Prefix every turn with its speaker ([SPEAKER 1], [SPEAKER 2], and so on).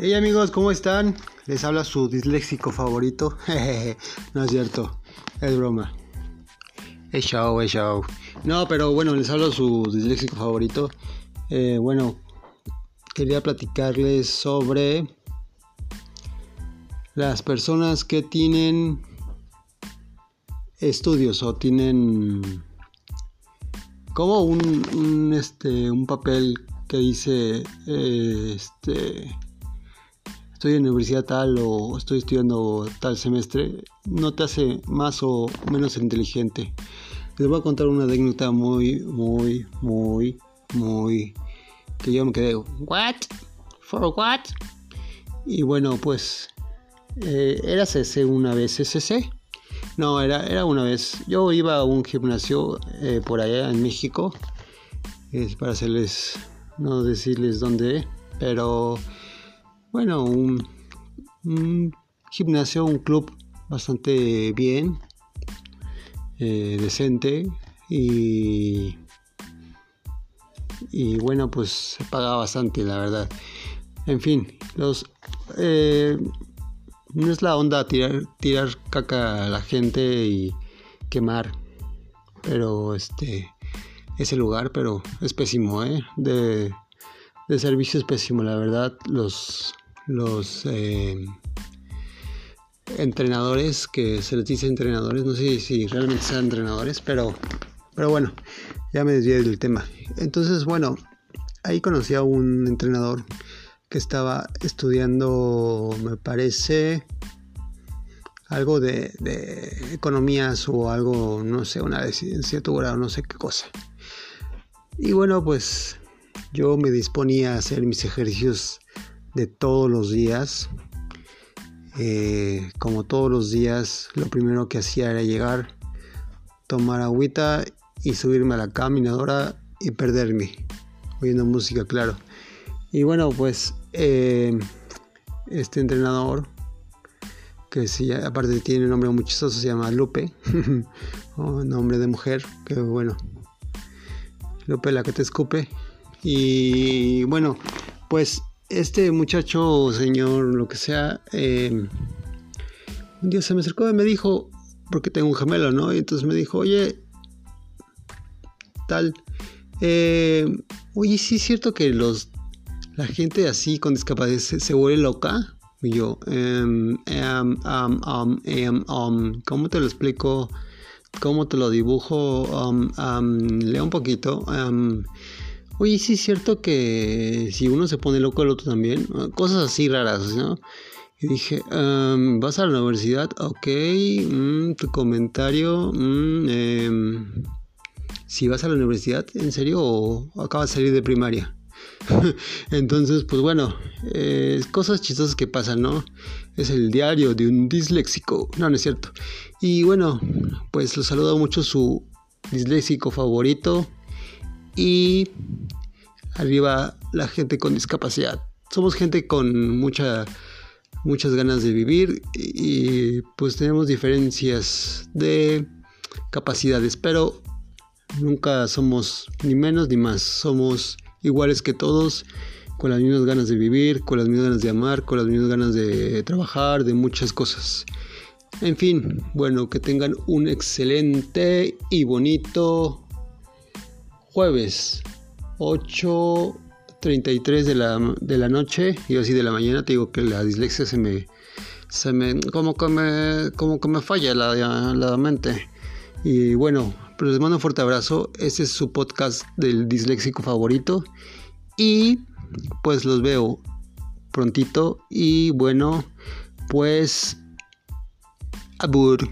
[SPEAKER 1] Hey amigos, ¿cómo están? Les habla su disléxico favorito. no es cierto, es broma. Es show, es show. No, pero bueno, les hablo su disléxico favorito. Eh, bueno, quería platicarles sobre las personas que tienen estudios o tienen como un, este, un papel que dice eh, este estoy en universidad tal o estoy estudiando tal semestre, no te hace más o menos inteligente. Les voy a contar una anécdota muy, muy, muy, muy... que yo me quedé, ¿what? ¿For what? Y bueno, pues... Eh, ¿Era CC una vez CC? No, era, era una vez. Yo iba a un gimnasio eh, por allá en México. Es para hacerles... no decirles dónde, pero bueno, un, gimnasio, un club bastante bien, eh, decente y, y bueno, pues se paga bastante, la verdad. En fin, los eh, no es la onda tirar, tirar caca a la gente y quemar, pero este ese lugar, pero es pésimo, ¿eh? De, de servicio es pésimo, la verdad. Los los eh, entrenadores, que se les dice entrenadores, no sé si realmente sean entrenadores, pero, pero bueno, ya me desvié del tema. Entonces, bueno, ahí conocí a un entrenador que estaba estudiando, me parece, algo de, economías o algo, no sé, una licenciatura o no sé qué cosa. Y bueno, pues yo me disponía a hacer mis ejercicios de todos los días. Eh, como todos los días, lo primero que hacía era llegar, tomar agüita y subirme a la caminadora y perderme, oyendo música, claro. Y bueno, pues eh, este entrenador, que si aparte tiene un nombre muy chistoso, se llama Lupe, nombre de mujer, que bueno, Lupe la que te escupe. Y bueno, pues este muchacho, señor, lo que sea, eh, un día se me acercó y me dijo, porque tengo un gemelo, ¿no? Y entonces me dijo, oye, tal, eh, oye, sí es cierto que los, la gente así con discapacidad se, vuelve loca. Y yo, em, em, em, ¿cómo te lo explico? ¿Cómo te lo dibujo? lea un poquito. Oye, sí es cierto que si uno se pone loco el otro también, cosas así raras, ¿no? Y dije, ¿vas a la universidad? Ok, mm, tu comentario, mm, em, si vas a la universidad, ¿en serio? ¿O acabas de salir de primaria? Entonces, pues bueno, cosas chistosas que pasan, ¿no? Es el diario de un disléxico. No, no es cierto. Y bueno, pues lo saluda mucho su disléxico favorito. Y arriba la gente con discapacidad. Somos gente con mucha, muchas ganas de vivir y, pues tenemos diferencias de capacidades, pero nunca somos ni menos ni más. Somos iguales que todos, con las mismas ganas de vivir, con las mismas ganas de amar, con las mismas ganas de trabajar, de muchas cosas. En fin, bueno, que tengan un excelente y bonito jueves 8.33 de la, de la noche, y así de la mañana, te digo que la dislexia se me, se me, como que me, como que me falla la, la mente. Y bueno, pues les mando un fuerte abrazo. Este es su podcast del disléxico favorito. Y pues los veo prontito. Y bueno, pues abur.